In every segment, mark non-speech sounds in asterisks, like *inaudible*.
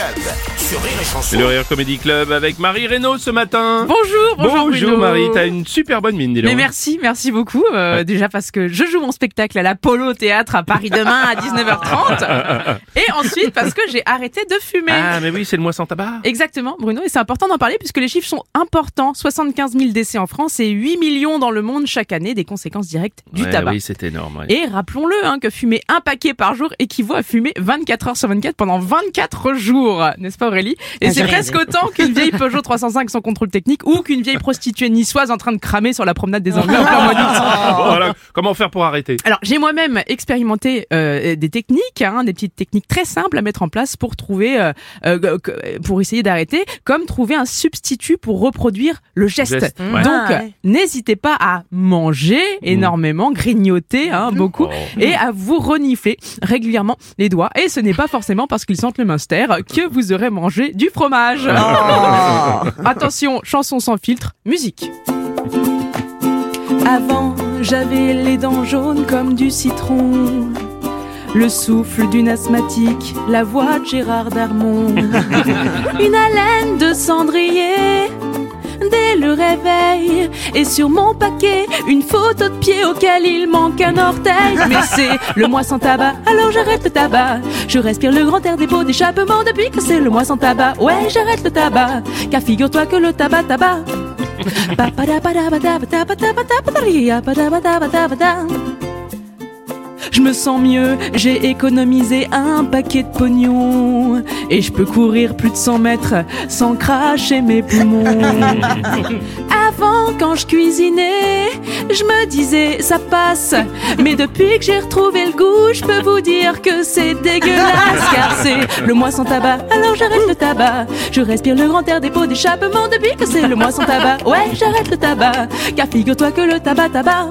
Le Rire Comedy Club sur Rire et Chanson. Le Rire Comedy Club avec Marie Reynaud ce matin. Bonjour, bonjour, Bruno. Marie, t'as une super bonne mine, dis. Mais merci, merci beaucoup. euh, Déjà parce que je joue mon spectacle à la Polo Théâtre à Paris demain à 19h30. *laughs* Et ensuite parce que j'ai arrêté de fumer. Ah, mais oui, c'est le mois sans tabac. Exactement, Bruno. Et c'est important d'en parler puisque les chiffres sont importants. 75 000 décès en France et 8 millions dans le monde chaque année des conséquences directes du Ouais, tabac. Oui, c'est énorme. ouais. Et rappelons-le, hein, que fumer un paquet par jour équivaut à fumer 24 heures sur 24 pendant 24 jours, n'est-ce pas Aurélie? Et c'est presque autant qu'une vieille Peugeot 305 sans contrôle technique ou qu'une vieille prostituée niçoise en train de cramer sur la promenade des Anglais en plein mois d'août. Bon, *laughs* voilà. Comment faire pour arrêter? Alors j'ai moi-même expérimenté euh, des techniques, hein, des petites techniques très simples à mettre en place pour trouver, euh, euh, pour essayer d'arrêter, comme trouver un substitut pour reproduire le geste. Geste, ouais. Donc Ah, ouais. n'hésitez pas à manger énormément, grignoter hein, beaucoup, Oh. et à vous renifler régulièrement les doigts. Et ce n'est pas forcément parce qu'ils sentent le munster que vous aurez mangé du fromage. *laughs* Attention, chanson sans filtre, musique. Avant, j'avais les dents jaunes comme du citron. Le souffle d'une asthmatique, la voix de Gérard Darmon. *laughs* Une haleine de cendrier dès le réveil. Et sur mon paquet, une photo de pied auquel il manque un orteil. Mais c'est le mois sans tabac, alors j'arrête le tabac. Je respire le grand air des pots d'échappement depuis que c'est le mois sans tabac. Ouais, j'arrête le tabac, car figure-toi que le tabac, tabac. Je me sens mieux, j'ai économisé un paquet de pognon et je peux courir plus de 100 mètres sans cracher mes poumons. *laughs* Avant, quand je cuisinais, je me disais ça passe, mais depuis que j'ai retrouvé le goût, je peux vous dire que c'est dégueulasse car c'est le mois sans tabac. Alors j'arrête le tabac, je respire le grand air des pots d'échappement depuis que c'est le mois sans tabac. Ouais, j'arrête le tabac, car figure-toi que le tabac tabac.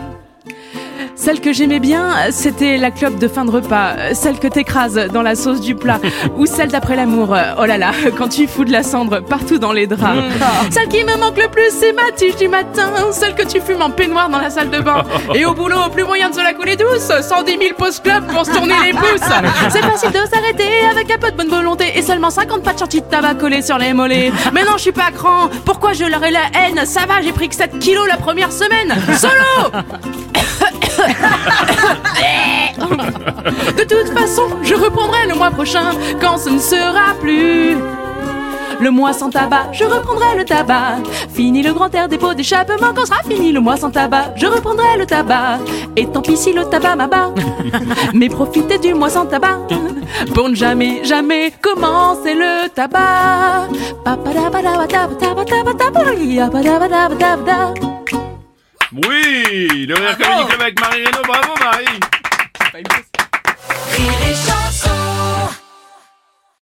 Celle que j'aimais bien, c'était la clope de fin de repas, celle que t'écrases dans la sauce du plat, *laughs* ou celle d'après l'amour. Oh là là, quand tu fous de la cendre partout dans les draps. *laughs* Celle qui me manque le plus, c'est ma tige du matin, celle que tu fumes en peignoir dans la salle de bain. *laughs* Et au boulot, plus moyen de se la couler douce, 110 000 post club pour se tourner les pouces. C'est facile de s'arrêter avec un peu de bonne volonté et seulement 50 pas de chantier de tabac collé sur les mollets. Mais non, je suis pas grand. Pourquoi je leur ai la haine? Ça va, j'ai pris que 7 kilos la première semaine. Solo *laughs* De toute façon, je reprendrai le mois prochain quand ce ne sera plus. Le mois sans tabac, je reprendrai le tabac. Fini le grand air des pots d'échappement quand sera fini le mois sans tabac, je reprendrai le tabac. Et tant pis si le tabac m'abat. *laughs* Mais profitez du mois sans tabac pour ne jamais, jamais commencer le tabac. Oui, le Rire Club avec Marie Reynaud. Bravo, Marie.